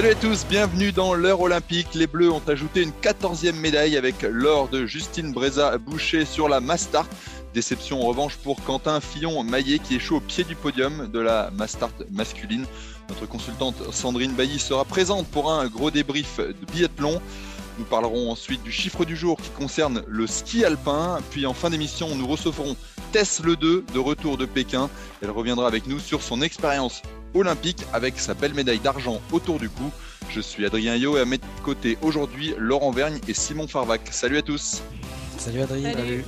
Salut à tous, bienvenue dans l'heure olympique. Les Bleus ont ajouté une 14e médaille avec l'or de Justine Breza Boucher sur la Mastart. Déception en revanche pour Quentin Fillon-Maillet qui échoue au pied du podium de la Mastart masculine. Notre consultante Sandrine Bailly sera présente pour un gros débrief de biathlon. Nous parlerons ensuite du chiffre du jour qui concerne le ski alpin. Puis en fin d'émission, nous recevrons Tess Le 2 de retour de Pékin. Elle reviendra avec nous sur son expérience olympique avec sa belle médaille d'argent autour du cou. Je suis Adrien Yo et à mes côtés aujourd'hui Laurent Vergne et Simon Farvac. Salut à tous. Salut Adrien. Salut.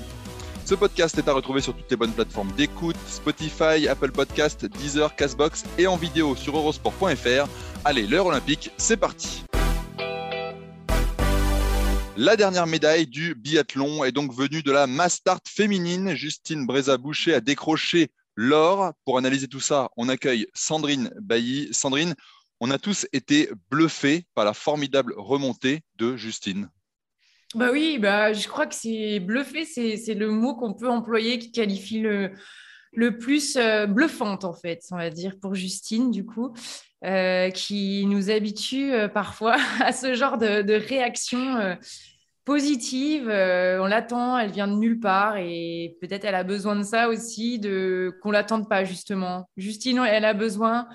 Ce podcast est à retrouver sur toutes les bonnes plateformes d'écoute, Spotify, Apple Podcast, Deezer, Castbox et en vidéo sur eurosport.fr. Allez, l'heure olympique, c'est parti. La dernière médaille du biathlon est donc venue de la Mastart féminine. Justine Breza-Boucher a décroché l'or. Pour analyser tout ça, on accueille Sandrine Bailly. Sandrine, on a tous été bluffés par la formidable remontée de Justine. Bah oui, bah, je crois que c'est bluffé, c'est le mot qu'on peut employer qui qualifie le, plus euh, bluffante, en fait, on va dire, pour Justine, du coup, euh, qui nous habitue euh, parfois à ce genre de, réaction positive. Euh, on l'attend, elle vient de nulle part et peut-être elle a besoin de ça aussi, de qu'on l'attende pas, justement. Justine, elle a besoin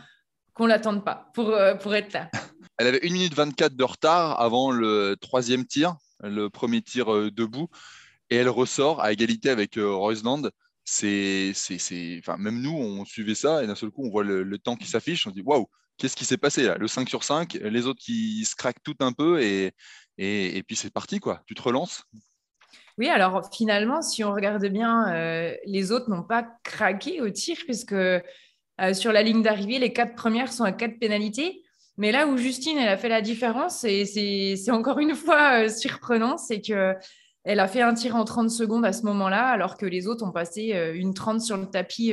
qu'on l'attende pas pour, euh, pour être là. Elle avait 1 minute 24 de retard avant le troisième tir, le premier tir euh, debout, et elle ressort à égalité avec Roseland. C'est, c'est, c'est, enfin, même nous, on suivait ça, et d'un seul coup, on voit le, le temps qui s'affiche, on se dit waouh, qu'est-ce qui s'est passé là? Le 5 sur 5, les autres qui se craquent tout un peu, et, et, puis c'est parti, quoi. Tu te relances? Oui, alors finalement, si on regarde bien, euh, les autres n'ont pas craqué au tir, puisque euh, sur la ligne d'arrivée, les quatre premières sont à quatre pénalités. Mais là où Justine, elle a fait la différence, et c'est encore une fois euh, surprenant, c'est que elle a fait un tir en 30 secondes à ce moment-là, alors que les autres ont passé une 30 sur le tapis.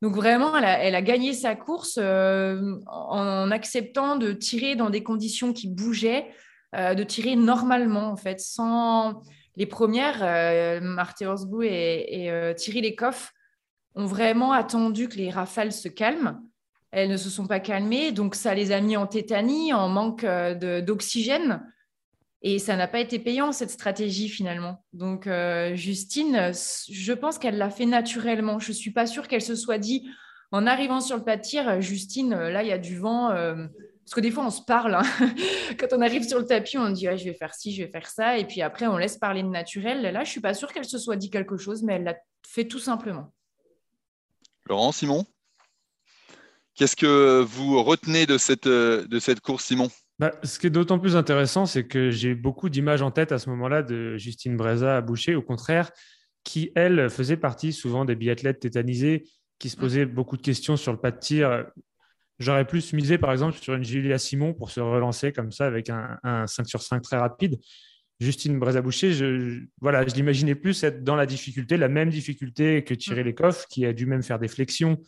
donc vraiment, elle a, gagné sa course en acceptant de tirer dans des conditions qui bougeaient, euh, de tirer normalement, en fait, sans les premières, euh, Marthe Horsbou et, euh, Thierry Lecoff ont vraiment attendu que les rafales se calment. Elles ne se sont pas calmées, donc ça les a mis en tétanie, en manque d'oxygène. Et ça n'a pas été payant, cette stratégie, finalement. Donc, Justine, je pense qu'elle l'a fait naturellement. Je ne suis pas sûre qu'elle se soit dit, en arrivant sur le pas de tir, Justine, là, il y a du vent. Parce que des fois, on se parle. hein. Quand on arrive sur le tapis, on dit, Ouais, je vais faire ci, je vais faire ça. Et puis après, on laisse parler de naturel. Là, je ne suis pas sûre qu'elle se soit dit quelque chose, mais elle l'a fait tout simplement. Laurent, Simon? Qu'est-ce que vous retenez de cette, euh, de cette course, Simon? Bah, ce qui est d'autant plus intéressant, c'est que j'ai beaucoup d'images en tête à ce moment-là de Justine Breza à Boucher, au contraire, qui, elle, faisait partie souvent des biathlètes tétanisés, qui se posaient beaucoup de questions sur le pas de tir. J'aurais plus misé, par exemple, sur une Julia Simon pour se relancer comme ça avec un, un 5 sur 5 très rapide. Justine Breza-Boucher, je, je- voilà, je l'imaginais plus être dans la difficulté, la même difficulté que Thierry Lecoff, qui a dû même faire des flexions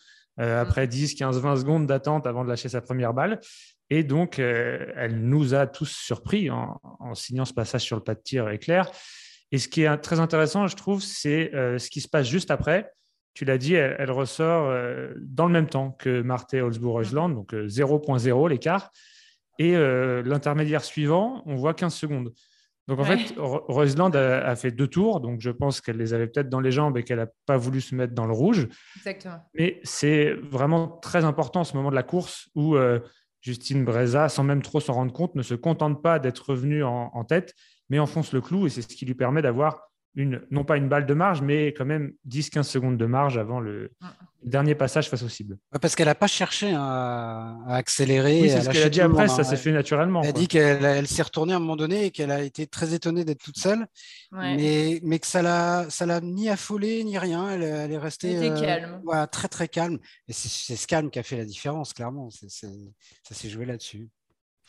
euh, après 10, 15, 20 secondes d'attente avant de lâcher sa première balle. Et donc, euh, elle nous a tous surpris en, en signant ce passage sur le pas de tir éclair. Et ce qui est très intéressant, je trouve, c'est euh, ce qui se passe juste après. Tu l'as dit, elle, elle ressort euh, dans le même temps que Marthe Holzbourg-Heusland, donc euh, 0.0 l'écart. Et euh, l'intermédiaire suivant, on voit 15 secondes. Donc en Ouais. fait, Ro- Roseland a, a fait deux tours, donc je pense qu'elle les avait peut-être dans les jambes et qu'elle n'a pas voulu se mettre dans le rouge. Exactement. Mais c'est vraiment très important ce moment de la course où euh, Justine Breza, sans même trop s'en rendre compte, ne se contente pas d'être revenue en, en tête, mais enfonce le clou et c'est ce qui lui permet d'avoir une, non pas une balle de marge, mais quand même 10-15 secondes de marge avant le dernier passage face au cible. parce qu'elle n'a pas cherché à, accélérer. Oui, c'est ce qu'elle a dit après, ça s'est fait naturellement. Elle a dit qu'elle s'est retournée à un moment donné et qu'elle a été très étonnée d'être toute seule, mais, mais que ça l'a, ça l'a ni affolée ni rien. Elle, est restée euh, calme. très très calme. Et c'est, ce calme qui a fait la différence, clairement. ça s'est joué là-dessus.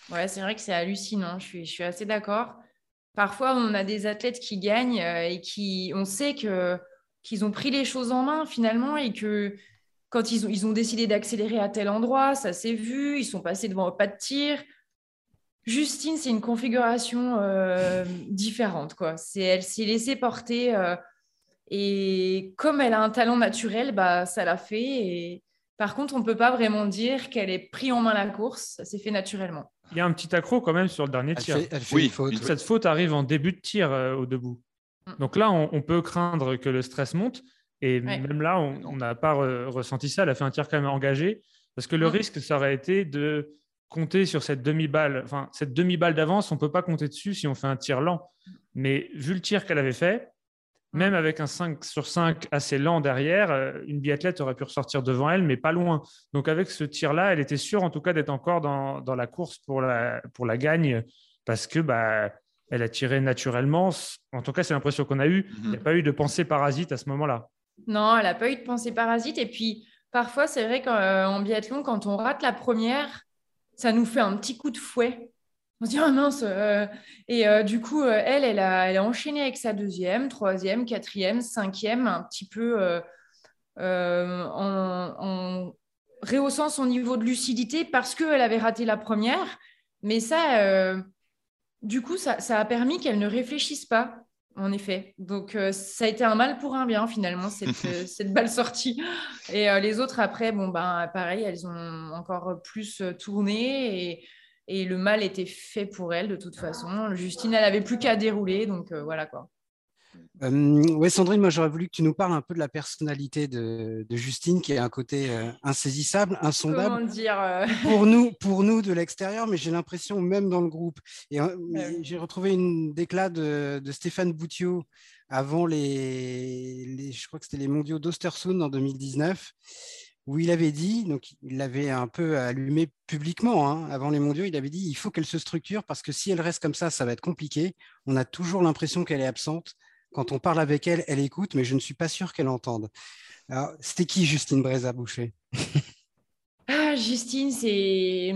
Ouais, c'est vrai que c'est hallucinant. Je suis, je suis assez d'accord. Parfois, on a des athlètes qui gagnent euh, et qui, on sait que qu'ils ont pris les choses en main finalement et que quand ils ont, ils ont décidé d'accélérer à tel endroit, ça s'est vu, ils sont passés devant pas de tir. Justine, c'est une configuration euh, différente. Quoi. Elle s'est laissée porter euh, et comme elle a un talent naturel, bah, ça l'a fait. Par contre, on ne peut pas vraiment dire qu'elle ait pris en main la course, ça s'est fait naturellement. Il y a un petit accro quand même sur le dernier tir. oui, cette faute arrive en début de tir euh, au debout. Mm. Donc là, on, peut craindre que le stress monte. Et même là, on n'a pas ressenti ça. Elle a fait un tir quand même engagé. Parce que le mm. risque, ça aurait été de compter sur cette demi-balle. Enfin, cette demi-balle d'avance, on ne peut pas compter dessus si on fait un tir lent. Mais vu le tir qu'elle avait fait, même avec un 5 sur 5 assez lent derrière, euh, une biathlète aurait pu ressortir devant elle, mais pas loin. Donc avec ce tir-là, elle était sûre en tout cas d'être encore dans, dans, la course pour la, pour la gagne, parce que bah, elle a tiré naturellement. En tout cas, c'est l'impression qu'on a eue. Il n'y a mhm. pas eu de pensée parasite à ce moment-là. Non, elle n'a pas eu de pensée parasite. Et puis, parfois, c'est vrai qu'en biathlon, quand on rate la première, ça nous fait un petit coup de fouet on se dit, ah mince. Euh, et euh, du coup, euh, elle, elle a, elle a enchaîné avec sa deuxième, troisième, quatrième, cinquième, un petit peu en, rehaussant son niveau de lucidité parce qu'elle avait raté la première. Mais ça, du coup, ça, ça, a permis qu'elle ne réfléchisse pas, en effet. Donc, ça a été un mal pour un bien, finalement, cette, cette balle sortie. Et les autres, après, bon, ben, pareil, elles ont encore plus tourné. Et et le mal était fait pour elle de toute façon. Justine, elle n'avait plus qu'à dérouler, donc euh, voilà quoi. Euh, oui, Sandrine, moi j'aurais voulu que tu nous parles un peu de la personnalité de, Justine, qui est un côté euh, insaisissable, insondable. Comment dire Pour nous, pour nous de l'extérieur, mais j'ai l'impression même dans le groupe. Et j'ai retrouvé une déclat de, Stéphane Boutiot avant les, les, je crois que c'était les mondiaux d'Ostersund en 2019 où il avait dit, donc il l'avait un peu allumé publiquement hein, avant les mondiaux, il avait dit il faut qu'elle se structure parce que si elle reste comme ça, ça va être compliqué. On a toujours l'impression qu'elle est absente. Quand on parle avec elle, elle écoute, mais je ne suis pas sûr qu'elle entende. Alors, c'était qui Justine Breza Boucher? Ah, Justine, c'est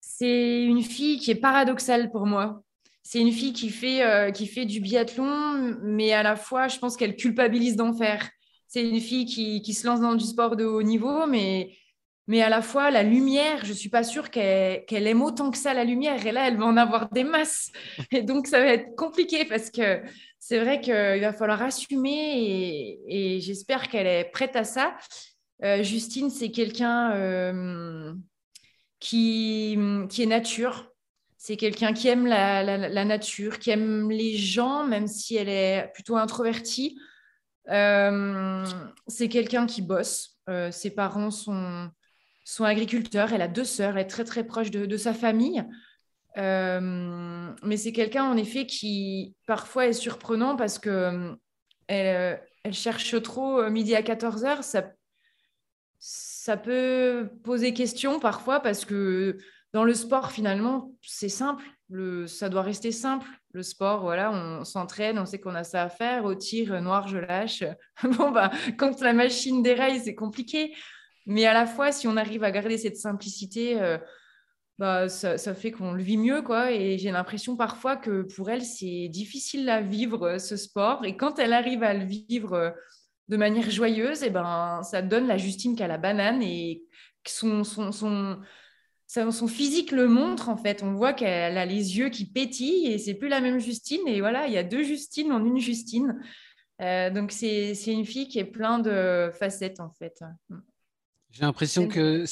c'est une fille qui est paradoxale pour moi. C'est une fille qui fait, euh, qui fait du biathlon, mais à la fois, je pense qu'elle culpabilise d'en faire c'est une fille qui, se lance dans du sport de haut niveau, mais, mais à la fois, la lumière, je ne suis pas sûre qu'elle aime autant que ça la lumière. Et là, elle va en avoir des masses. Et donc, ça va être compliqué parce que c'est vrai qu'il va falloir assumer et, j'espère qu'elle est prête à ça. Euh, Justine, c'est quelqu'un euh, qui, qui est nature. C'est quelqu'un qui aime la, la, nature, qui aime les gens, même si elle est plutôt introvertie. Euh, c'est quelqu'un qui bosse. Euh, ses parents sont, agriculteurs. Elle a deux sœurs. Elle est très, très proche de, sa famille. Euh, mais c'est quelqu'un, en effet, qui parfois est surprenant parce que elle, cherche trop midi à 14h. Ça, ça peut poser question parfois parce que dans le sport, finalement, c'est simple. Le, ça doit rester simple le sport, voilà, on s'entraîne, on sait qu'on a ça à faire. Au tir, noir, je lâche. bon, bah, quand la machine déraille, c'est compliqué. Mais à la fois, si on arrive à garder cette simplicité, euh, bah, ça, fait qu'on le vit mieux. quoi. Et j'ai l'impression parfois que pour elle, c'est difficile à vivre euh, ce sport. Et quand elle arrive à le vivre euh, de manière joyeuse, et eh ben, ça donne la Justine qu'à la banane et son, son, son son physique le montre en fait. On voit qu'elle a les yeux qui pétillent et c'est plus la même Justine. Et voilà, il y a deux Justines en une Justine. Euh, donc c'est une fille qui est plein de facettes en fait. J'ai l'impression que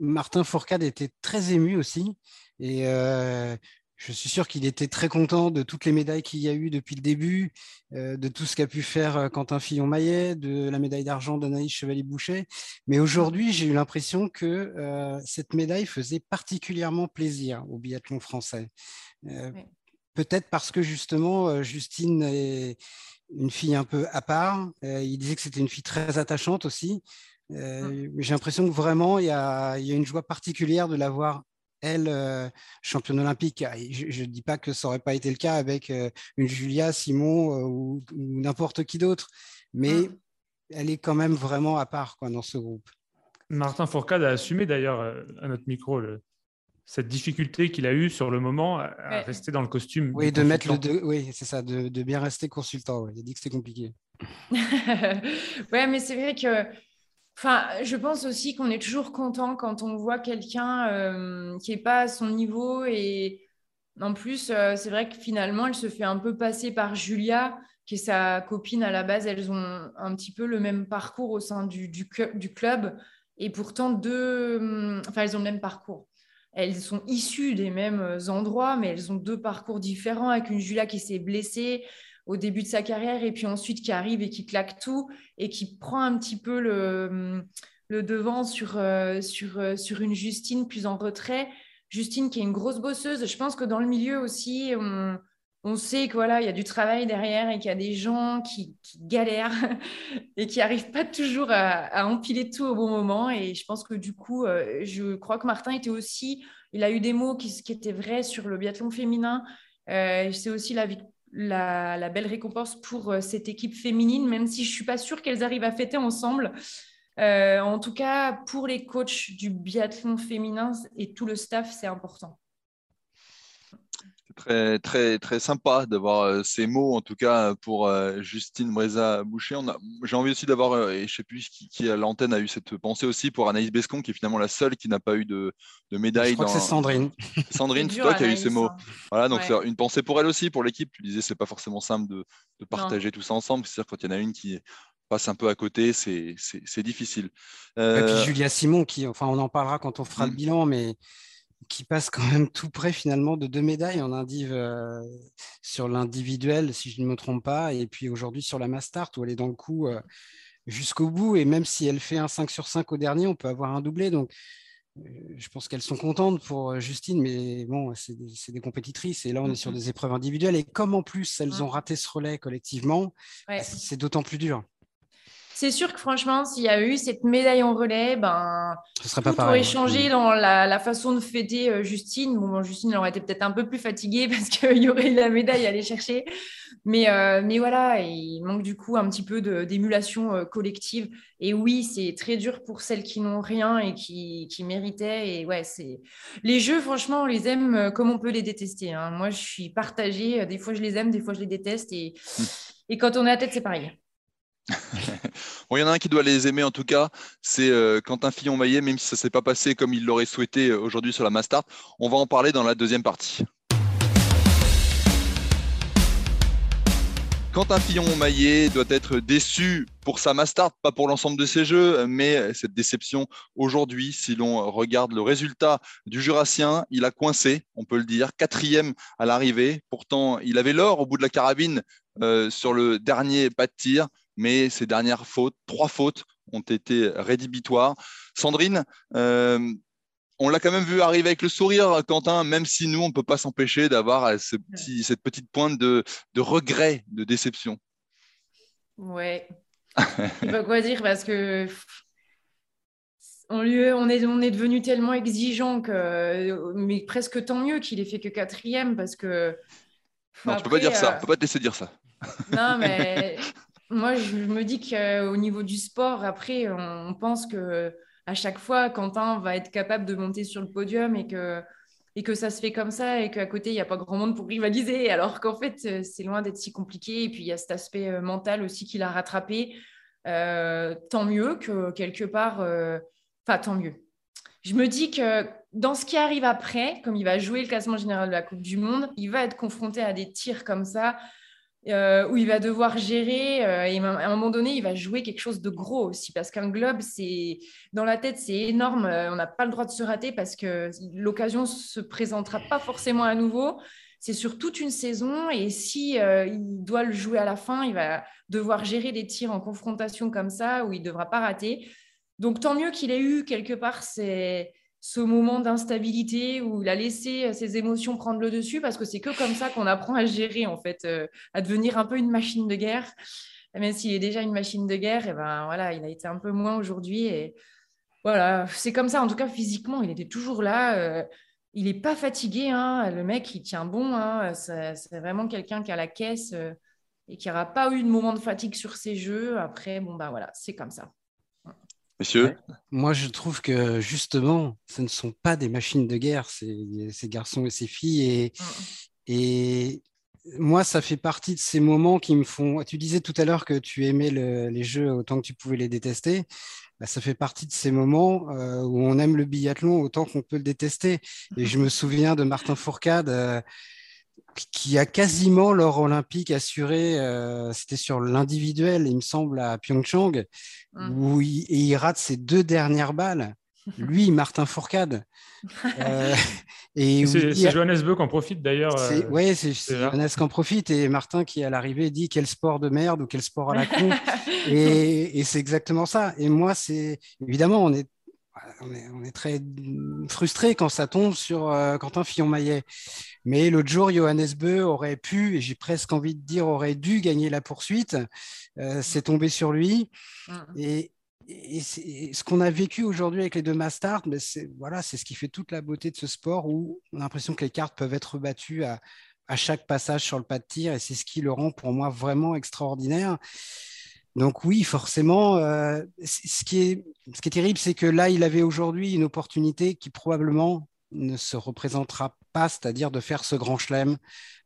Martin Fourcade était très ému aussi. Et euh, je suis sûr qu'il était très content de toutes les médailles qu'il y a eu depuis le début, euh, de tout ce qu'a pu faire euh, Quentin Fillon-Maillet, de la médaille d'argent d'Anaïs Chevalier-Boucher. Mais aujourd'hui, j'ai eu l'impression que euh, cette médaille faisait particulièrement plaisir au biathlon français. peut-être parce que justement, Justine est une fille un peu à part. il disait que c'était une fille très attachante aussi. Mmh. J'ai l'impression que vraiment, il y a, il y a une joie particulière de l'avoir elle, euh, championne olympique. Je ne dis pas que ça n'aurait pas été le cas avec euh, une Julia, Simon euh, ou, n'importe qui d'autre, mais mmh. elle est quand même vraiment à part quoi, dans ce groupe. Martin Fourcade a assumé d'ailleurs à notre micro cette difficulté qu'il a eue sur le moment à, rester dans le costume. Oui, de mettre le oui, c'est ça, de, bien rester consultant. Il a dit que c'était compliqué. ouais, mais c'est vrai que Enfin, je pense aussi qu'on est toujours content quand on voit quelqu'un euh, qui n'est pas à son niveau. Et en plus, euh, c'est vrai que finalement, elle se fait un peu passer par Julia, qui est sa copine à la base. Elles ont un petit peu le même parcours au sein du, du, club. Et pourtant, deux. Hum, enfin, elles ont le même parcours. Elles sont issues des mêmes endroits, mais elles ont deux parcours différents, avec une Julia qui s'est blessée, au début de sa carrière et puis ensuite qui arrive et qui claque tout et qui prend un petit peu le, le devant sur, euh, sur, euh, sur une Justine plus en retrait. Justine qui est une grosse bosseuse. Je pense que dans le milieu aussi, on, on sait qu'il voilà, y a du travail derrière et qu'il y a des gens qui, galèrent et qui n'arrivent pas toujours à, empiler tout au bon moment. Et je pense que du coup, euh, je crois que Martin était aussi, il a eu des mots qui, qui étaient vrais sur le biathlon féminin. c'est aussi la, la, belle récompense pour euh, cette équipe féminine, même si je ne suis pas sûre qu'elles arrivent à fêter ensemble. Euh, en tout cas, pour les coachs du biathlon féminin et tout le staff, c'est important très, très, très sympa d'avoir euh, ces mots, en tout cas pour euh, Justine Breza-Boucher. J'ai envie aussi d'avoir, euh, et je ne sais plus qui, qui à l'antenne a eu cette pensée aussi pour Anaïs Bescon, qui est finalement la seule qui n'a pas eu de, de médaille. Je crois que c'est Sandrine. Sandrine, c'est toi qui as eu ces mots. Hein. Voilà, donc c'est une pensée pour elle aussi, pour l'équipe. Tu disais, c'est pas forcément simple de, de partager tout ça ensemble. C'est-à-dire quand il y en a une qui passe un peu à côté, c'est difficile. Et puis Julia Simon, qui, enfin, on en parlera quand on fera le mmh. bilan, mais qui passe quand même tout près finalement de deux médailles en indiv euh, sur l'individuel, si je ne me trompe pas, et puis aujourd'hui sur la Mastart où elle est dans le coup euh, jusqu'au bout. Et même si elle fait un 5 sur 5 au dernier, on peut avoir un doublé. Donc euh, je pense qu'elles sont contentes pour Justine, mais bon, c'est des, compétitrices et là on est sur des épreuves individuelles. Et comme en plus elles ont raté ce relais collectivement, c'est d'autant plus dur c'est sûr que franchement, s'il y a eu cette médaille en relais, ben, ce serait pas tout aurait changé dans la, façon de fêter euh, Justine. Bon, Justine elle aurait été peut-être un peu plus fatiguée parce qu'il y aurait la médaille à aller chercher. Mais, euh, mais voilà, il manque du coup un petit peu d'émulation euh, collective. Et oui, c'est très dur pour celles qui n'ont rien et qui, qui, méritaient. Et ouais, c'est les jeux, franchement, on les aime comme on peut les détester. Hein. Moi, je suis partagée. Des fois, je les aime, des fois, je les déteste. Et, hum. et quand on est à tête, c'est pareil. Bon, il y en a un qui doit les aimer en tout cas, c'est euh, Quentin Fillon-Maillet, même si ça ne s'est pas passé comme il l'aurait souhaité euh, aujourd'hui sur la Mastart. On va en parler dans la deuxième partie. Quentin Fillon-Maillet doit être déçu pour sa Mastart, pas pour l'ensemble de ses jeux, mais cette déception aujourd'hui, si l'on regarde le résultat du Jurassien, il a coincé, on peut le dire, quatrième à l'arrivée. Pourtant, il avait l'or au bout de la carabine euh, sur le dernier pas de tir mais ces dernières fautes, trois fautes, ont été rédhibitoires. Sandrine, euh, on l'a quand même vu arriver avec le sourire, Quentin, même si nous, on ne peut pas s'empêcher d'avoir cette petite pointe de, regret, de déception. Ouais. Je sais pas quoi dire parce que on, est, on est devenu tellement exigeant que, mais presque tant mieux qu'il ait fait que quatrième parce que. Non, tu peux pas dire ça. Euh, peux pas te laisser dire ça. Non, mais moi, je me dis qu'au niveau du sport, après, on pense que à chaque fois, Quentin va être capable de monter sur le podium et que, et que ça se fait comme ça et qu'à côté, il n'y a pas grand monde pour rivaliser. Alors qu'en fait, c'est loin d'être si compliqué. Et puis, il y a cet aspect euh, mental aussi qu'il a rattrapé. Euh, tant mieux que quelque part, euh, enfin, tant mieux. Je me dis que dans ce qui arrive après, comme il va jouer le classement général de la Coupe du Monde, il va être confronté à des tirs comme ça euh, où il va devoir gérer euh, et à un moment donné, il va jouer quelque chose de gros aussi parce qu'un globe, c'est dans la tête, c'est énorme. Euh, on n'a pas le droit de se rater parce que l'occasion se présentera pas forcément à nouveau. C'est sur toute une saison et si il doit le jouer à la fin, il va devoir gérer des tirs en confrontation comme ça où il devra pas rater. Donc tant mieux qu'il ait eu quelque part ces ce moment d'instabilité où il a laissé ses émotions prendre le dessus parce que c'est que comme ça qu'on apprend à gérer en fait, à devenir un peu une machine de guerre. Même s'il est déjà une machine de guerre, et ben voilà, il a été un peu moins aujourd'hui voilà, c'est comme ça. En tout cas, physiquement, il était toujours là. il n'est pas fatigué, hein. le mec, il tient bon. Hein. c'est vraiment quelqu'un qui a la caisse et qui n'aura pas eu de moment de fatigue sur ses jeux. Après, bon, ben voilà, c'est comme ça. Monsieur Moi, je trouve que justement, ce ne sont pas des machines de guerre, ces, ces garçons et ces filles. Et, et moi, ça fait partie de ces moments qui me font. Tu disais tout à l'heure que tu aimais les jeux autant que tu pouvais les détester. Bah, ça fait partie de ces moments euh, où on aime le biathlon autant qu'on peut le détester. Et je me souviens de Martin Fourcade. Euh, qui a quasiment l'or olympique assuré, euh, c'était sur l'individuel, il me semble, à Pyeongchang, mmh. où il, et il rate ses deux dernières balles. Lui, Martin Fourcade. Euh, et c'est Johannes Beu qui en profite d'ailleurs. Euh, oui, c'est Johannes qui en profite et Martin qui à l'arrivée dit quel sport de merde ou quel sport à la con. et, et c'est exactement ça. Et moi, c'est évidemment, on est on est, très frustré quand ça tombe sur euh, Quentin Fillon-Maillet. Mais l'autre jour, Johannes Beu aurait pu, et j'ai presque envie de dire aurait dû gagner la poursuite. Euh, c'est tombé sur lui. Mm. Et, ce qu'on a vécu aujourd'hui avec les deux Mastart, ben c'est voilà, c'est ce qui fait toute la beauté de ce sport où on a l'impression que les cartes peuvent être battues à, à chaque passage sur le pas de tir, et c'est ce qui le rend pour moi vraiment extraordinaire. Donc oui, forcément, euh, ce, qui est, terrible, c'est que là, il avait aujourd'hui une opportunité qui probablement ne se représentera pas, c'est-à-dire de faire ce grand chelem,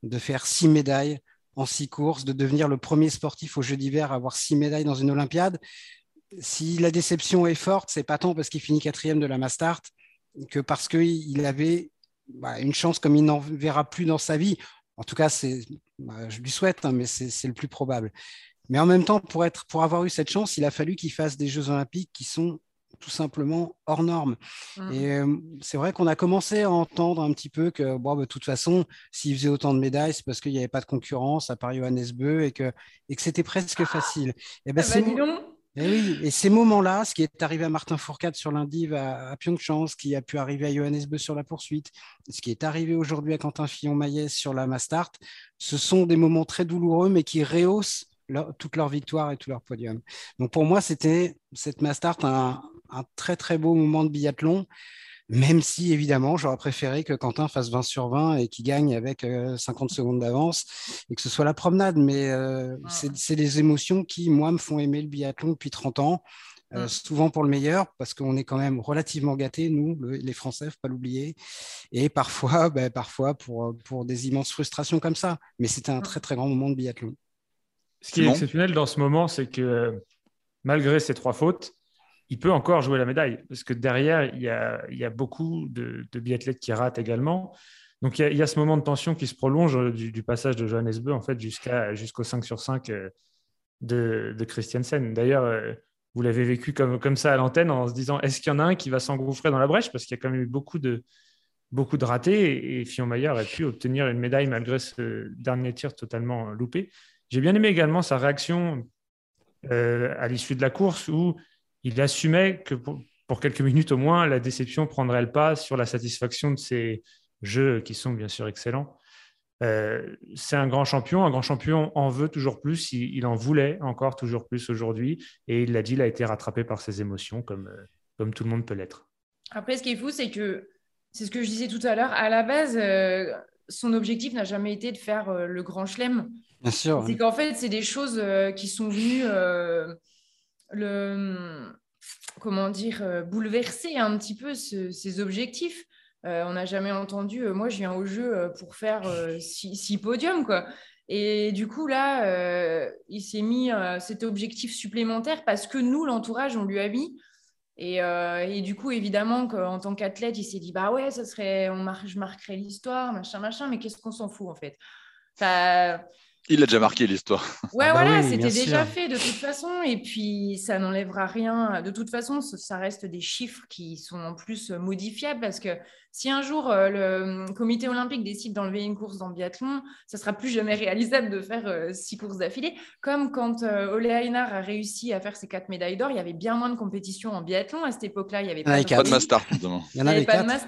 de faire six médailles en six courses, de devenir le premier sportif aux Jeux d'hiver à avoir six médailles dans une Olympiade. Si la déception est forte, c'est pas tant parce qu'il finit quatrième de la Mastart que parce qu'il avait bah, une chance comme il n'en verra plus dans sa vie. En tout cas, bah, je lui souhaite, hein, mais c'est le plus probable. Mais en même temps, pour, être, pour avoir eu cette chance, il a fallu qu'il fasse des Jeux olympiques qui sont tout simplement hors normes. Mmh. Et euh, c'est vrai qu'on a commencé à entendre un petit peu que, bon, bah, de toute façon, s'il faisait autant de médailles, c'est parce qu'il n'y avait pas de concurrence à part Johannes Beu et que, et que c'était presque facile. Et, ben, ah bah, et, oui, et ces moments-là, ce qui est arrivé à Martin Fourcade sur l'indiv à, à, Pyeongchang, ce qui a pu arriver à Johannes Beu sur la poursuite, ce qui est arrivé aujourd'hui à Quentin Fillon-Maillet sur la Mastart, ce sont des moments très douloureux, mais qui rehaussent toute leur victoire et tout leur podium. Donc pour moi, c'était cette Mastart un, un très très beau moment de biathlon, même si évidemment j'aurais préféré que Quentin fasse 20 sur 20 et qu'il gagne avec 50 euh, secondes d'avance et que ce soit la promenade. Mais euh, c'est des émotions qui, moi, me font aimer le biathlon depuis 30 ans. Euh, souvent pour le meilleur, parce qu'on est quand même relativement gâtés, nous, les Français, faut pas l'oublier, et parfois, ben, parfois pour, pour des immenses frustrations comme ça. Mais c'était un très très grand moment de biathlon. Ce qui est exceptionnel dans ce moment, c'est que malgré ces trois fautes, il peut encore jouer la médaille. Parce que derrière, il y a, beaucoup de, biathlètes qui ratent également. Donc il y, a, ce moment de tension qui se prolonge du, passage de Johannes Beu en fait, jusqu'au 5 sur 5 euh, de, de Christiansen. D'ailleurs, euh, vous l'avez vécu comme, comme ça à l'antenne en se disant est-ce qu'il y en a un qui va s'engouffrer dans la brèche? Parce qu'il y a quand même eu beaucoup de, beaucoup de ratés et, Fillon Maillard aurait pu obtenir une médaille malgré ce dernier tir totalement loupé. J'ai bien aimé également sa réaction euh, à l'issue de la course où il assumait que pour, quelques minutes au moins, la déception prendrait le pas sur la satisfaction de ses jeux qui sont bien sûr excellents. Euh, c'est un grand champion. Un grand champion en veut toujours plus. Il, en voulait encore toujours plus aujourd'hui. Et il l'a dit, il a été rattrapé par ses émotions comme, euh, comme tout le monde peut l'être. Après, ce qui est fou, c'est que c'est ce que je disais tout à l'heure. À la base, son objectif n'a jamais été de faire le grand chelem. C'est qu'en fait, c'est des choses euh, qui sont venues euh, le, comment dire, euh, bouleverser un petit peu ces objectifs. on n'a jamais entendu, moi je viens au jeu pour faire six, podiums, quoi. Et du coup, là, il s'est mis cet objectif supplémentaire parce que nous, l'entourage, on lui a mis. Et, et, du coup, évidemment, en tant qu'athlète, il s'est dit bah ouais, ça serait, on je marquerai l'histoire, machin, machin, mais qu'est-ce qu'on s'en fout en fait? Il a déjà marqué l'histoire. Ouais, ah bah voilà, c'était déjà fait de toute façon. Et puis, ça n'enlèvera rien. De toute façon, ça reste des chiffres qui sont en plus modifiables parce que si un jour euh, le comité olympique décide d'enlever une course dans le biathlon, ça sera plus jamais réalisable de faire euh, six courses d'affilée. Comme quand euh, Ole Einar a réussi à faire ses quatre médailles d'or, il y avait bien moins de compétitions en biathlon. À cette époque-là, il n'y avait pas, de, de mass Il n'y avait pas de mass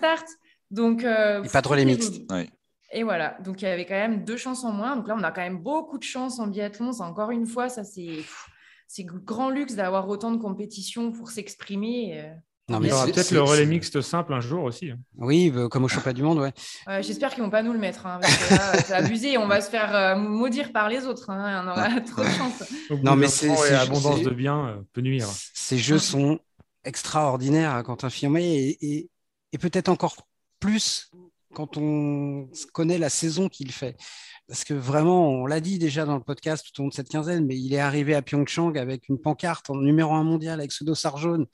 Donc, et pas de relais mixtes. Et voilà, donc il y avait quand même deux chances en moins. Donc là, on a quand même beaucoup de chance en biathlon. C'est encore une fois, ça c'est c'est grand luxe d'avoir autant de compétitions pour s'exprimer. Euh. Non, mais il y aura peut-être le relais mixte simple un jour aussi. Hein. Oui, bah, comme au championnat du monde, ouais. J'espère qu'ils vont pas nous le mettre, hein, c'est abusé. On va se faire euh, maudire par les autres. Hein, on aura trop de chance. non, mais c'est l'abondance de biens euh, peut nuire. Ces jeux sont extraordinaires quand infirmé et, et, et peut-être encore plus quand on connaît la saison qu'il fait. Parce que vraiment, on l'a dit déjà dans le podcast tout au long de cette quinzaine, mais il est arrivé à Pyeongchang avec une pancarte en numéro un mondial avec ce dossard jaune.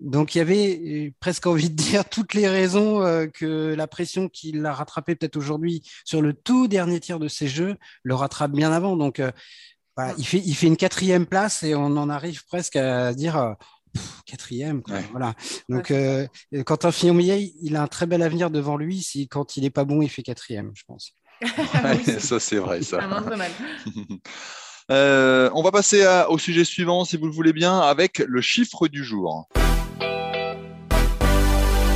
Donc il y avait euh, presque envie de dire toutes les raisons euh, que la pression qu'il a rattrapée peut-être aujourd'hui sur le tout dernier tir de ces jeux le rattrape bien avant. Donc euh, il, fait, il fait une quatrième place et on en arrive presque à dire quatrième. Voilà. Donc, euh, Quentin Fillon-Millet, il a un très bel avenir devant lui. Si quand il n'est pas bon, il fait quatrième, je pense. ça, c'est vrai. Ça. Euh, on va passer au sujet suivant, si vous le voulez bien, avec le chiffre du jour.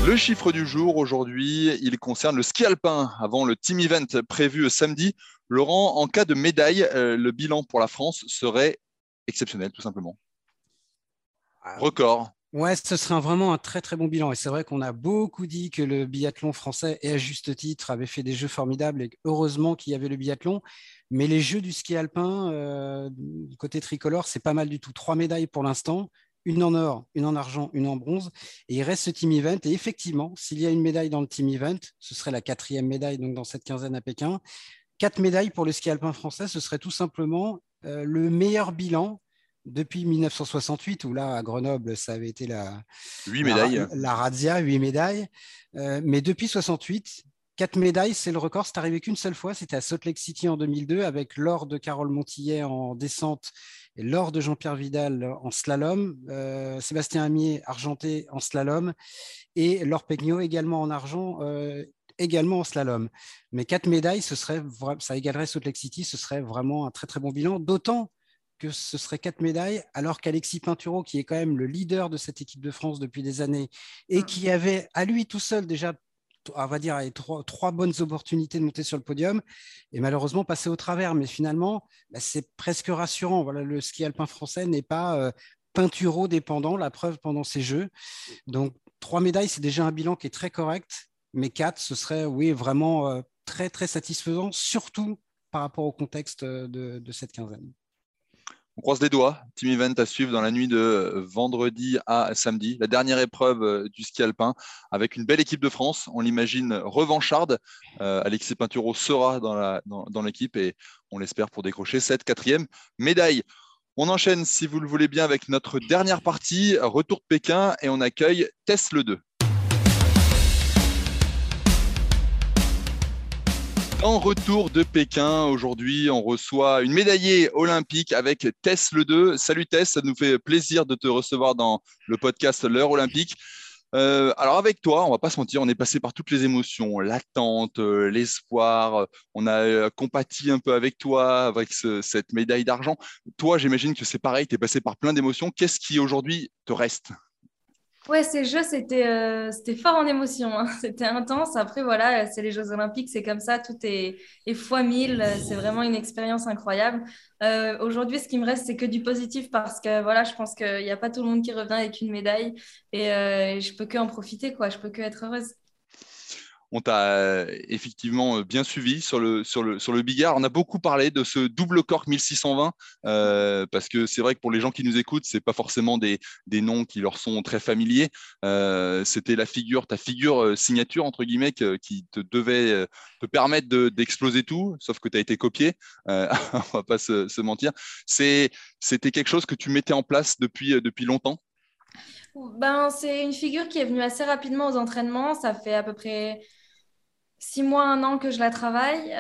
Le chiffre du jour aujourd'hui, il concerne le ski alpin. Avant le team event prévu samedi, Laurent, en cas de médaille, euh, le bilan pour la France serait exceptionnel, tout simplement. Ah. record. Ouais, ce serait vraiment un très très bon bilan. Et c'est vrai qu'on a beaucoup dit que le biathlon français, et à juste titre, avait fait des jeux formidables et heureusement qu'il y avait le biathlon. Mais les jeux du ski alpin, euh, côté tricolore, c'est pas mal du tout. Trois médailles pour l'instant, une en or, une en argent, une en bronze. Et il reste ce team event. Et effectivement, s'il y a une médaille dans le team event, ce serait la quatrième médaille donc dans cette quinzaine à Pékin. Quatre médailles pour le ski alpin français, ce serait tout simplement euh, le meilleur bilan depuis 1968, où là, à Grenoble, ça avait été la, 8 médailles. la, Razzia, 8 médailles. Euh, mais depuis 68, 4 médailles, c'est le record. C'est arrivé qu'une seule fois, c'était à Salt Lake City en 2002, avec l'or de Carole Montillet en descente et l'or de Jean-Pierre Vidal en slalom, euh, Sébastien Amier argenté en slalom, et Laure Pegno également en argent. Euh, également en slalom. Mais quatre médailles, ce serait, ça égalerait Salt Lake City, ce serait vraiment un très très bon bilan, d'autant que ce serait quatre médailles, alors qu'Alexis Pinturo, qui est quand même le leader de cette équipe de France depuis des années, et mm. qui avait à lui tout seul déjà, on va dire, trois, trois bonnes opportunités de monter sur le podium, et malheureusement passé au travers. Mais finalement, bah, c'est presque rassurant. Voilà, le ski alpin français n'est pas euh, Pinturo dépendant, la preuve pendant ces Jeux. Donc, trois médailles, c'est déjà un bilan qui est très correct, mais quatre, ce serait, oui, vraiment euh, très, très satisfaisant, surtout par rapport au contexte euh, de cette quinzaine. On croise les doigts. Team Event à suivre dans la nuit de vendredi à samedi. La dernière épreuve euh, du ski alpin avec une belle équipe de France. On l'imagine revancharde. Euh, Alexis Pinturo sera dans l'équipe et on l'espère pour décrocher cette quatrième médaille. On enchaîne, si vous le voulez bien, avec notre dernière partie, retour de Pékin, et on accueille Tess le 2. En retour de Pékin, aujourd'hui, on reçoit une médaillée olympique avec Tess Le 2. Salut Tess, ça nous fait plaisir de te recevoir dans le podcast L'heure olympique. Euh, alors avec toi, on va pas se mentir, on est passé par toutes les émotions, l'attente, euh, l'espoir. On a euh, compati un peu avec toi avec cette médaille d'argent. Toi, j'imagine que c'est pareil, tu es passé par plein d'émotions. Qu'est-ce qui aujourd'hui te reste? Ouais, ces Jeux, c'était euh, c'était fort en émotion. Hein. C'était intense. Après, voilà, c'est les Jeux Olympiques, c'est comme ça, tout est, est fois mille. C'est vraiment une expérience incroyable. Euh, aujourd'hui, ce qui me reste, c'est que du positif parce que voilà, je pense qu'il n'y a pas tout le monde qui revient avec une médaille et euh, je peux que en profiter, quoi. Je peux que être heureuse on t'a euh, effectivement euh, bien suivi sur le, sur, le, sur le Bigard. On a beaucoup parlé de ce double cork 1620 euh, parce que c'est vrai que pour les gens qui nous écoutent, c'est pas forcément des, des, noms qui leur sont très familiers. C'était la figure, ta figure signature entre guillemets qui te devait te permettre d'exploser tout, sauf que tu as été copié. on va pas se, se mentir. C'était quelque chose que tu mettais en place depuis, depuis longtemps? Ben, c'est une figure qui est venue assez rapidement aux entraînements. Ça fait à peu près six mois, un an que je la travaille.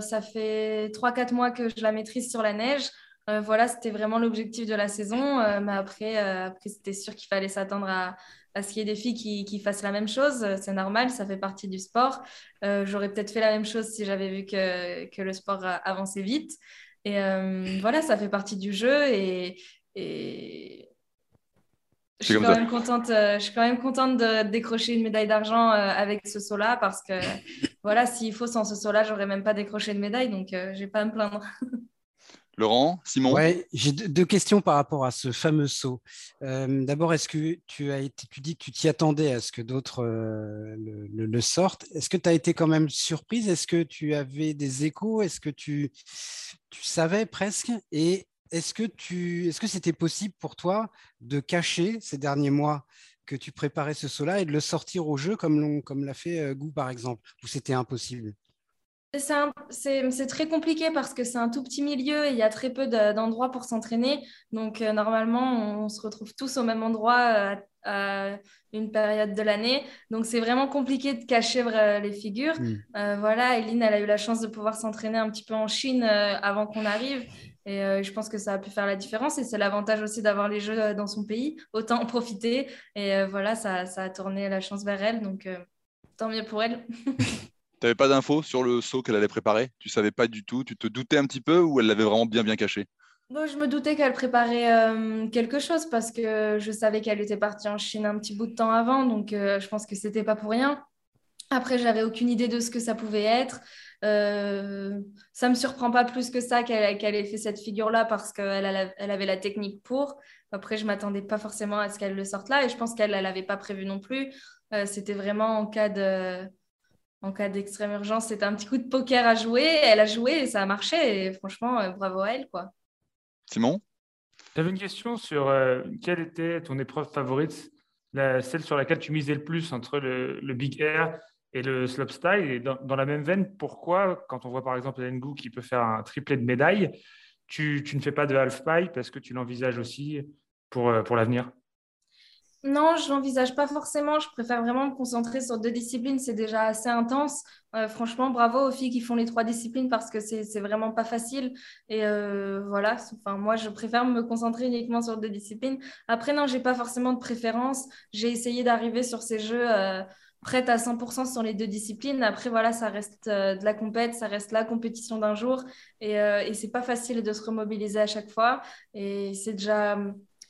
ça fait trois, quatre mois que je la maîtrise sur la neige. voilà, c'était vraiment l'objectif de la saison. mais après, après c'était sûr qu'il fallait s'attendre à, à ce qu'il y ait des filles qui, qui, fassent la même chose. C'est normal, ça fait partie du sport. J'aurais peut-être fait la même chose si j'avais vu que, que, le sport avançait vite. Et voilà, ça fait partie du jeu. Et, et je suis, quand même contente, euh, je suis quand même contente de décrocher une médaille d'argent euh, avec ce saut-là parce que voilà, s'il faut sans ce saut-là, j'aurais même pas décroché de médaille, donc euh, je n'ai pas à me plaindre. Laurent, Simon Ouais, j'ai deux questions par rapport à ce fameux saut. D'abord, est-ce que tu as été, tu dis que tu t'y attendais à ce que d'autres le, le, sortent. Est-ce que tu as été quand même surprise? Est-ce que tu avais des échos? Est-ce que tu, tu savais presque? Et est-ce que tu, est-ce que c'était possible pour toi de cacher ces derniers mois que tu préparais ce saut-là et de le sortir au jeu comme, comme l'a fait euh, Gou par exemple, ou c'était impossible? C'est très compliqué parce que c'est un tout petit milieu et il y a très peu d'endroits pour s'entraîner. Donc, euh, normalement, on, se retrouve tous au même endroit euh, à, une période de l'année. Donc, c'est vraiment compliqué de cacher les figures. Hmm. voilà, Eline, elle a eu la chance de pouvoir s'entraîner un petit peu en Chine avant qu'on arrive. Et euh, je pense que ça a pu faire la différence. Et c'est l'avantage aussi d'avoir les jeux euh, dans son pays. Autant en profiter. Et euh, voilà, ça, ça, a tourné la chance vers elle. Donc, tant mieux pour elle. tu n'avais pas d'infos sur le saut qu'elle allait préparer? Tu savais pas du tout? Tu te doutais un petit peu ou elle l'avait vraiment bien, bien caché? Bon, Je me doutais qu'elle préparait quelque chose parce que je savais qu'elle était partie en Chine un petit bout de temps avant. Donc, je pense que c'était pas pour rien. Après, j'avais aucune idée de ce que ça pouvait être. Euh, ça me surprend pas plus que ça qu'elle ait fait cette figure-là parce qu'elle elle avait la technique pour. Après, je m'attendais pas forcément à ce qu'elle le sorte là et je pense qu'elle ne l'avait pas prévu non plus. Euh, c'était vraiment en cas de en cas d'extrême urgence, c'était un petit coup de poker à jouer. Elle a joué et ça a marché. Et franchement, euh, bravo à elle. Quoi. Simon? J'avais une question sur quelle était ton épreuve favorite, la, celle sur laquelle tu misais le plus entre le, le Big Air et le slopestyle. Dans, la même veine, pourquoi, quand on voit par exemple Gou qui peut faire un triplé de médailles, tu, ne fais pas de half-pipe parce que tu l'envisages aussi pour, euh, pour l'avenir? Non, je l'envisage pas forcément. Je préfère vraiment me concentrer sur deux disciplines. C'est déjà assez intense. Euh, franchement, bravo aux filles qui font les trois disciplines parce que c'est vraiment pas facile. Et euh, voilà, enfin, moi, je préfère me concentrer uniquement sur deux disciplines. Après, non, j'ai pas forcément de préférence. J'ai essayé d'arriver sur ces jeux prête à 100% sur les deux disciplines. Après, voilà, ça reste euh, de la compète, ça reste la compétition d'un jour. Et, euh, et c'est pas facile de se remobiliser à chaque fois. Et c'est déjà,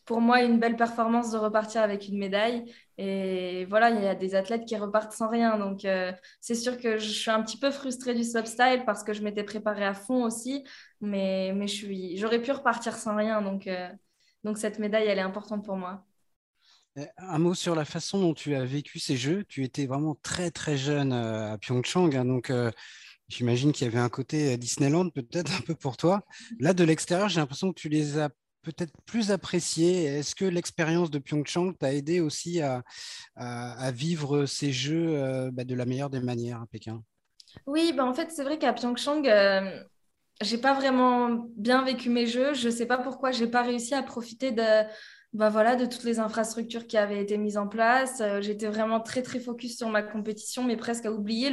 pour moi, une belle performance de repartir avec une médaille. Et voilà, il y a des athlètes qui repartent sans rien. Donc, euh, c'est sûr que je suis un petit peu frustrée du slopestyle parce que je m'étais préparée à fond aussi. Mais, mais j'aurais pu repartir sans rien. Donc, donc, cette médaille, elle est importante pour moi. Euh, un mot sur la façon dont tu as vécu ces jeux. Tu étais vraiment très très jeune euh, à Pyeongchang, hein, donc euh, j'imagine qu'il y avait un côté Disneyland peut-être un peu pour toi. Là, de l'extérieur, j'ai l'impression que tu les as peut-être plus appréciés. Est-ce que l'expérience de Pyeongchang t'a aidé aussi à, vivre ces jeux bah, de la meilleure des manières à Pékin? Oui, bah en fait, c'est vrai qu'à Pyeongchang, je j'ai pas vraiment bien vécu mes jeux. Je sais pas pourquoi j'ai pas réussi à profiter de bah voilà, de toutes les infrastructures qui avaient été mises en place. Euh, j'étais vraiment très, très focus sur ma compétition, mais presque à oublier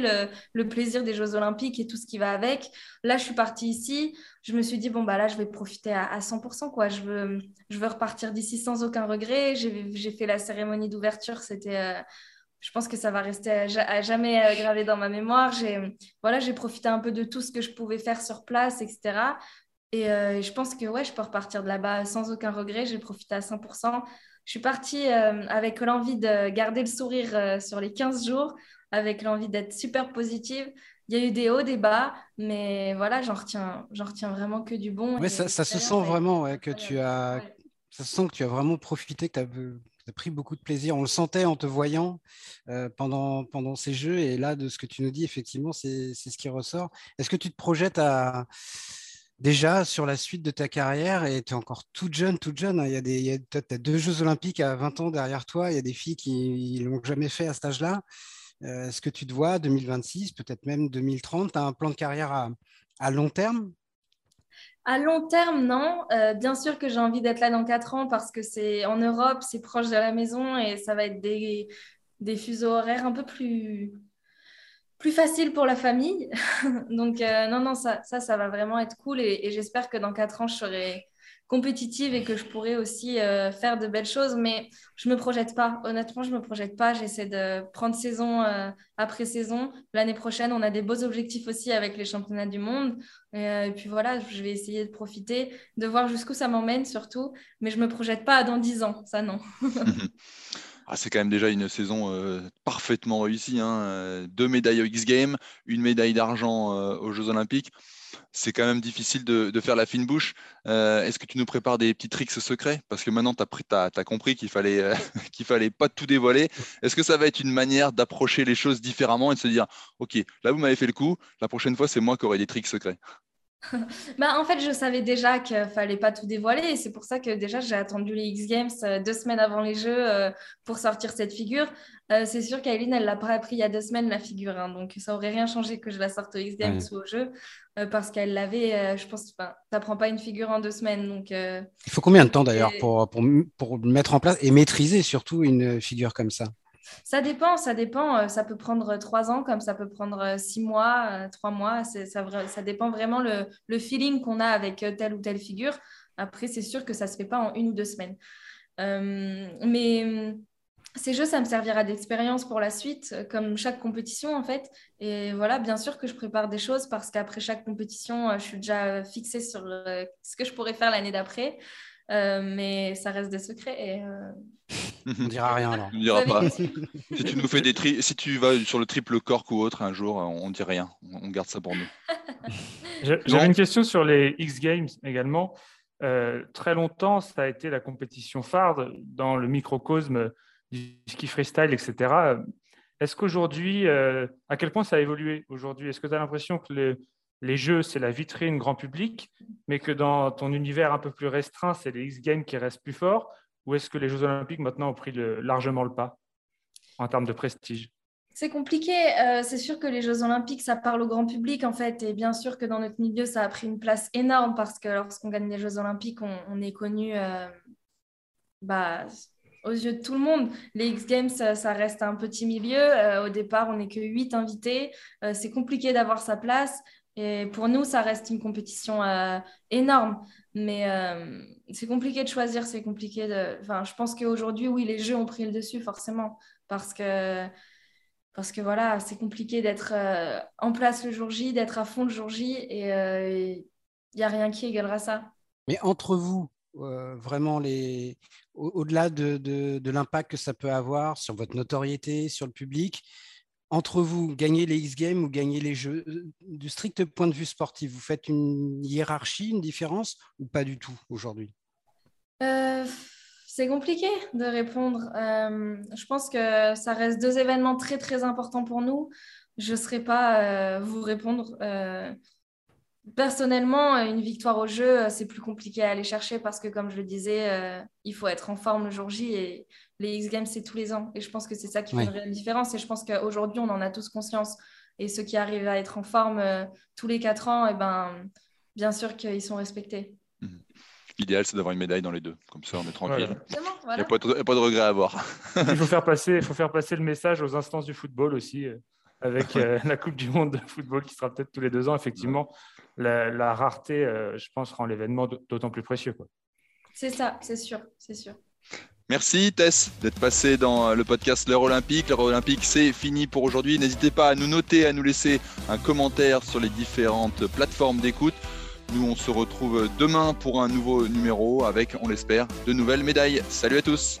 le, plaisir des Jeux Olympiques et tout ce qui va avec. Là, je suis partie ici. Je me suis dit, bon, bah là, je vais profiter à, 100%. Quoi. Je, veux, je veux repartir d'ici sans aucun regret. J'ai fait la cérémonie d'ouverture. C'était. Euh, je pense que ça va rester à, jamais euh, gravé dans ma mémoire. J'ai voilà, j'ai profité un peu de tout ce que je pouvais faire sur place, etc. Euh, et je pense que ouais, je peux repartir de là-bas sans aucun regret. J'ai profité à 100%. Je suis partie euh, avec l'envie de garder le sourire euh, sur les 15 jours, avec l'envie d'être super positive. Il y a eu des hauts, des bas, mais voilà, j'en retiens, j'en retiens vraiment que du bon. Ça, ça se sent vraiment que tu as, ça se sent que tu as vraiment profité, que tu as, pris beaucoup de plaisir. On le sentait en te voyant pendant, pendant ces jeux, et là, de ce que tu nous dis, effectivement, c'est ce qui ressort. Est-ce que tu te projettes à déjà sur la suite de ta carrière et tu es encore toute jeune, toute jeune. Hein. Il y a des, as deux Jeux Olympiques à 20 ans derrière toi. Il y a des filles qui ne l'ont jamais fait à cet âge-là. Euh, est-ce que tu te vois 2026, peut-être même 2030 Tu as un plan de carrière à, long terme? À long terme, non. Euh, bien sûr que j'ai envie d'être là dans 4 ans parce que c'est en Europe, c'est proche de la maison et ça va être des, des fuseaux horaires un peu plus plus facile pour la famille. Donc, non, non, ça, ça, va vraiment être cool. Et, et j'espère que dans quatre ans, je serai compétitive et que je pourrais aussi euh, faire de belles choses. Mais je ne me projette pas. Honnêtement, je ne me projette pas. J'essaie de prendre saison euh, après saison. L'année prochaine, on a des beaux objectifs aussi avec les championnats du monde. Et, euh, puis voilà, je vais essayer de profiter, de voir jusqu'où ça m'emmène surtout. Mais je ne me projette pas dans 10 ans. Ça, non. Ah, c'est quand même déjà une saison parfaitement réussie. Hein. Deux médailles aux X Games, une médaille d'argent aux Jeux Olympiques c'est quand même difficile de, faire la fine bouche. Euh, est-ce que tu nous prépares des petits tricks secrets? Parce que maintenant, tu as, compris qu'il fallait, euh, fallait pas tout dévoiler. Est-ce que ça va être une manière d'approcher les choses différemment et de se dire, OK, là, vous m'avez fait le coup, la prochaine fois, c'est moi qui aurai des tricks secrets bah, en fait, je savais déjà qu'il fallait pas tout dévoiler et c'est pour ça que déjà j'ai attendu les X Games euh, deux semaines avant les Jeux euh, pour sortir cette figure. Euh, c'est sûr qu'Aileen, elle l'a pas appris il y a deux semaines la figure, hein, donc ça aurait rien changé que je la sorte aux X Games ou aux Jeux parce qu'elle l'avait. je pense, tu n'apprends pas une figure en deux semaines, donc. Il faut combien de temps d'ailleurs pour, pour, pour mettre en place et maîtriser surtout une figure comme ça? Ça dépend, ça dépend. Euh, ça peut prendre trois ans, comme ça peut prendre euh, six mois, euh, trois mois. Ça, dépend vraiment le, feeling qu'on a avec telle ou telle figure. Après, c'est sûr que ça ne se fait pas en une ou deux semaines. mais ces jeux, ça me servira d'expérience pour la suite, comme chaque compétition en fait. Et voilà, bien sûr que je prépare des choses parce qu'après chaque compétition, je suis déjà fixée sur ce que je pourrais faire l'année d'après. mais ça reste des secrets. Et, on dira rien alors. On dira pas. si tu nous fais des tri... si tu vas sur le triple cork ou autre un jour, on dit rien. On garde ça pour nous. J'avais une question sur les X Games également. Euh, très longtemps, ça a été la compétition phare dans le microcosme du ski freestyle, etc. Est-ce qu'aujourd'hui, euh, à quel point ça a évolué aujourd'hui? Est-ce que tu as l'impression que les jeux, c'est la vitrine grand public, mais que dans ton univers un peu plus restreint, c'est les X Games qui restent plus forts? Ou est-ce que les Jeux Olympiques maintenant ont pris largement le pas en termes de prestige? C'est compliqué. Euh, c'est sûr que les Jeux Olympiques, ça parle au grand public, en fait. Et bien sûr que dans notre milieu, ça a pris une place énorme parce que lorsqu'on gagne les Jeux Olympiques, on, est connu euh, bah, aux yeux de tout le monde. Les X Games, ça, reste un petit milieu. Euh, au départ, on n'est que 8 invités. c'est compliqué d'avoir sa place. Et pour nous, ça reste une compétition énorme. Mais euh, c'est compliqué de choisir, c'est compliqué de. Enfin, je pense qu'aujourd'hui, oui, les jeux ont pris le dessus, forcément. Parce que, parce que voilà, c'est compliqué d'être euh, en place le jour J, d'être à fond le jour J, et il euh, n'y a rien qui égalera ça. Mais entre vous, vraiment, les... au-delà de, de, de l'impact que ça peut avoir sur votre notoriété, sur le public, entre vous, gagner les X Games ou gagner les jeux, euh, du strict point de vue sportif, vous faites une hiérarchie, une différence ou pas du tout aujourd'hui? Euh, C'est compliqué de répondre. Euh, je pense que ça reste deux événements très très importants pour nous. Je ne saurais pas vous répondre. Personnellement, une victoire au jeu, c'est plus compliqué à aller chercher parce que, comme je le disais, il faut être en forme le jour J et les X Games, c'est tous les ans. Et je pense que c'est ça qui fait une réelle différence. Et je pense qu'aujourd'hui, on en a tous conscience. Et ceux qui arrivent à être en forme euh, tous les quatre ans, et eh ben, bien sûr qu'ils sont respectés. Mhm. L'idéal, c'est d'avoir une médaille dans les deux. Comme ça, on est tranquille. Il n'y a, pas de regret à avoir. il, faut faire passer, il faut faire passer le message aux instances du football aussi, euh, avec euh, la Coupe du Monde de football qui sera peut-être tous les deux ans. Effectivement, la, rareté, je pense, rend l'événement d'autant plus précieux. C'est ça, c'est sûr, c'est sûr. Merci Tess d'être passé dans le podcast L'heure olympique. L'heure olympique, c'est fini pour aujourd'hui. N'hésitez pas à nous noter, à nous laisser un commentaire sur les différentes plateformes d'écoute. Nous, on se retrouve demain pour un nouveau numéro avec, on l'espère, de nouvelles médailles. Salut à tous!